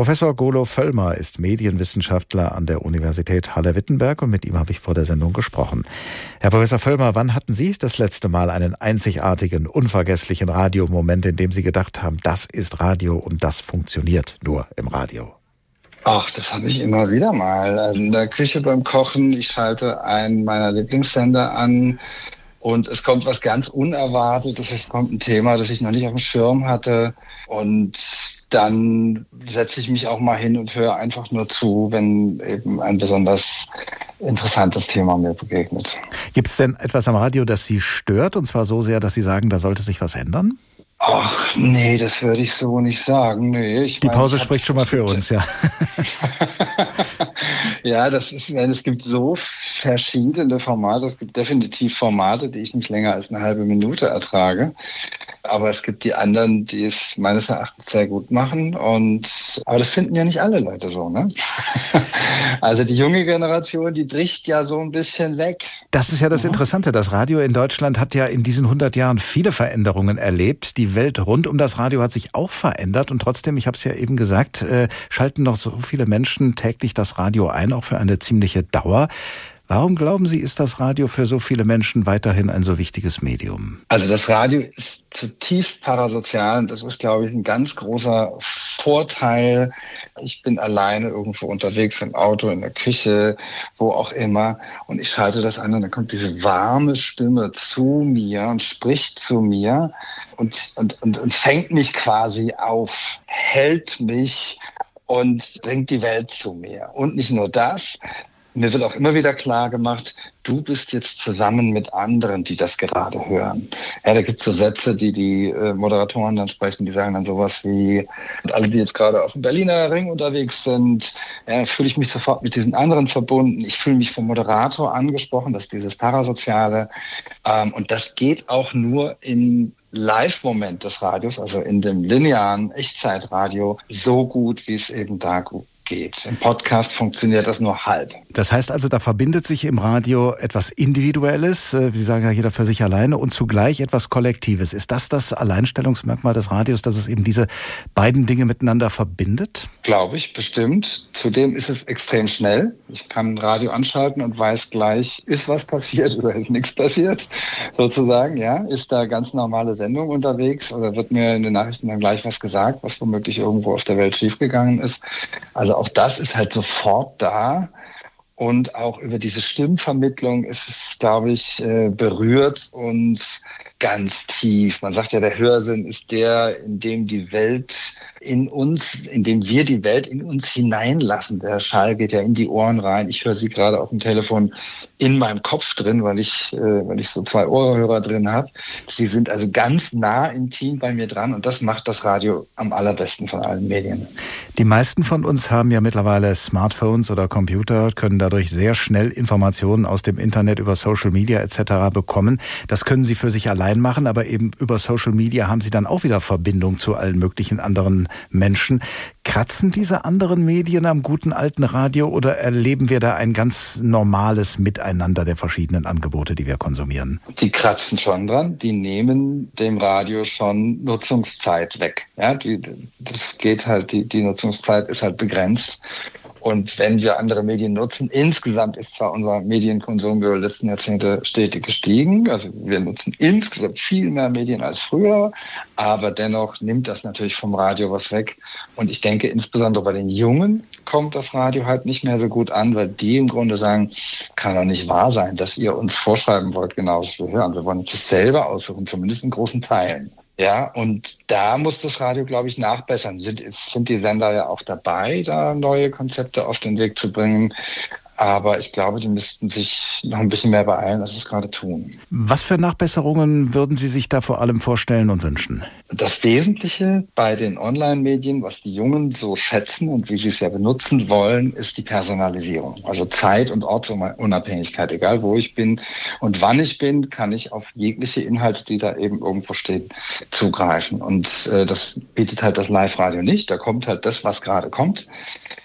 Professor Golo Völlmer ist Medienwissenschaftler an der Universität Halle-Wittenberg und mit ihm habe ich vor der Sendung gesprochen. Herr Professor Völlmer, wann hatten Sie das letzte Mal einen einzigartigen, unvergesslichen Radiomoment, in dem Sie gedacht haben, das ist Radio und das funktioniert nur im Radio? Ach, das habe ich immer wieder mal. Also in der Küche beim Kochen, ich schalte einen meiner Lieblingssender an und es kommt was ganz Unerwartetes. Es kommt ein Thema, das ich noch nicht auf dem Schirm hatte. Und dann setze ich mich auch mal hin und höre einfach nur zu, wenn eben ein besonders interessantes Thema mir begegnet. Gibt es denn etwas am Radio, das Sie stört? Und zwar so sehr, dass Sie sagen, da sollte sich was ändern? Ach, nee, das würde ich so nicht sagen. Nee, ich Die meine, Pause spricht schon mal für uns, ja. ja, das ist, wenn es gibt so verschiedene Formate. Es gibt definitiv Formate, die ich nicht länger als eine halbe Minute ertrage. Aber es gibt die anderen, die es meines Erachtens sehr gut machen. Und aber das finden ja nicht alle Leute so, ne? also die junge Generation, die bricht ja so ein bisschen weg. Das ist ja das Interessante. Das Radio in Deutschland hat ja in diesen 100 Jahren viele Veränderungen erlebt. Die Welt rund um das Radio hat sich auch verändert. Und trotzdem, ich habe es ja eben gesagt, äh, schalten noch so viele Menschen täglich das Radio ein, auch für eine ziemliche Dauer. Warum glauben Sie, ist das Radio für so viele Menschen weiterhin ein so wichtiges Medium? Also das Radio ist zutiefst parasozial und das ist, glaube ich, ein ganz großer Vorteil. Ich bin alleine irgendwo unterwegs im Auto, in der Küche, wo auch immer und ich schalte das an und dann kommt diese warme Stimme zu mir und spricht zu mir und, und, und, und fängt mich quasi auf, hält mich und bringt die Welt zu mir. Und nicht nur das, mir wird auch immer wieder klar gemacht, du bist jetzt zusammen mit anderen, die das gerade hören. Ja, da gibt es so Sätze, die die äh, Moderatoren dann sprechen, die sagen dann sowas wie, alle, die jetzt gerade auf dem Berliner Ring unterwegs sind, ja, fühle ich mich sofort mit diesen anderen verbunden. Ich fühle mich vom Moderator angesprochen, das ist dieses Parasoziale. Ähm, und das geht auch nur im Live-Moment des Radios, also in dem linearen Echtzeitradio, so gut, wie es eben da gut geht. Im Podcast funktioniert das nur halb. Das heißt also, da verbindet sich im Radio etwas Individuelles, äh, Sie sagen ja jeder für sich alleine, und zugleich etwas Kollektives. Ist das das Alleinstellungsmerkmal des Radios, dass es eben diese beiden Dinge miteinander verbindet? Glaube ich, bestimmt. Zudem ist es extrem schnell. Ich kann ein Radio anschalten und weiß gleich, ist was passiert oder ist nichts passiert, sozusagen. Ja, ist da ganz normale Sendung unterwegs oder wird mir in den Nachrichten dann gleich was gesagt, was womöglich irgendwo auf der Welt schiefgegangen ist. Also auch das ist halt sofort da. Und auch über diese Stimmvermittlung ist es, glaube ich, äh, berührt uns ganz tief. Man sagt ja, der Hörsinn ist der, in dem die Welt in uns, in dem wir die Welt in uns hineinlassen. Der Schall geht ja in die Ohren rein. Ich höre sie gerade auf dem Telefon in meinem Kopf drin, weil ich, äh, weil ich so zwei Ohrhörer drin habe. Sie sind also ganz nah intim bei mir dran und das macht das Radio am allerbesten von allen Medien. Die meisten von uns haben ja mittlerweile Smartphones oder Computer, können dadurch sehr schnell Informationen aus dem Internet über Social Media etc. bekommen. Das können sie für sich allein machen, aber eben über Social Media haben sie dann auch wieder Verbindung zu allen möglichen anderen Menschen. Kratzen diese anderen Medien am guten alten Radio oder erleben wir da ein ganz normales Miteinander der verschiedenen Angebote, die wir konsumieren? Die kratzen schon dran. Die nehmen dem Radio schon Nutzungszeit weg. Ja, die, das geht halt, die, die Nutzungszeit ist halt begrenzt. Und wenn wir andere Medien nutzen, insgesamt ist zwar unser Medienkonsum über die letzten Jahrzehnte stetig gestiegen. Also wir nutzen insgesamt viel mehr Medien als früher, aber dennoch nimmt das natürlich vom Radio was weg. Und ich denke, insbesondere bei den Jungen kommt das Radio halt nicht mehr so gut an, weil die im Grunde sagen, kann doch nicht wahr sein, dass ihr uns vorschreiben wollt, genau was wir hören. Wir wollen uns das selber aussuchen, zumindest in großen Teilen. Ja, und da muss das Radio, glaube ich, nachbessern. Sind, sind die Sender ja auch dabei, da neue Konzepte auf den Weg zu bringen. Aber ich glaube, die müssten sich noch ein bisschen mehr beeilen, als sie es gerade tun. Was für Nachbesserungen würden Sie sich da vor allem vorstellen und wünschen? Das Wesentliche bei den Online-Medien, was die Jungen so schätzen und wie sie es ja benutzen wollen, ist die Personalisierung. Also Zeit- und Ortsunabhängigkeit. Egal wo ich bin und wann ich bin, kann ich auf jegliche Inhalte, die da eben irgendwo stehen, zugreifen. Und äh, das bietet halt das Live-Radio nicht. Da kommt halt das, was gerade kommt.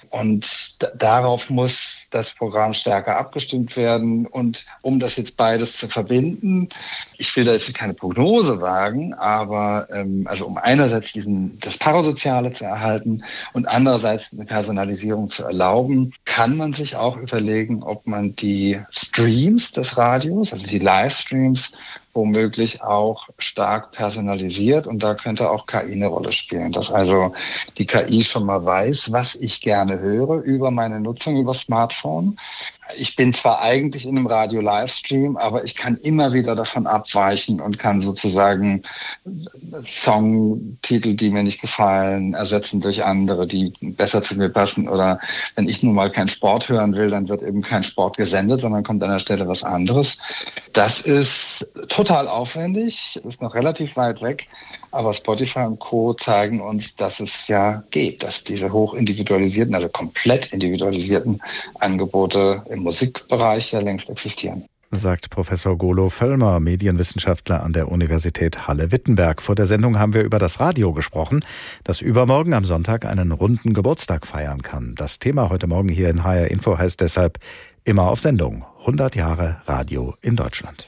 Und darauf muss das Programm stärker abgestimmt werden. Und um das jetzt beides zu verbinden, ich will da jetzt keine Prognose wagen, aber ähm, also um einerseits diesen, das Parasoziale zu erhalten und andererseits eine Personalisierung zu erlauben, kann man sich auch überlegen, ob man die Streams des Radios, also die Livestreams, womöglich auch stark personalisiert und da könnte auch KI eine Rolle spielen, dass also die KI schon mal weiß, was ich gerne höre über meine Nutzung über Smartphone ich bin zwar eigentlich in einem Radio-Livestream, aber ich kann immer wieder davon abweichen und kann sozusagen Songtitel, die mir nicht gefallen, ersetzen durch andere, die besser zu mir passen. Oder wenn ich nun mal keinen Sport hören will, dann wird eben kein Sport gesendet, sondern kommt an der Stelle was anderes. Das ist total aufwendig, ist noch relativ weit weg, aber Spotify und Co. zeigen uns, dass es ja geht, dass diese hochindividualisierten, also komplett individualisierten Angebote im Musikbereich ja längst existieren sagt Professor Golo Völlmer, Medienwissenschaftler an der Universität Halle-Wittenberg. Vor der Sendung haben wir über das Radio gesprochen, das übermorgen am Sonntag einen runden Geburtstag feiern kann. Das Thema heute Morgen hier in HR Info heißt deshalb immer auf Sendung. 100 Jahre Radio in Deutschland.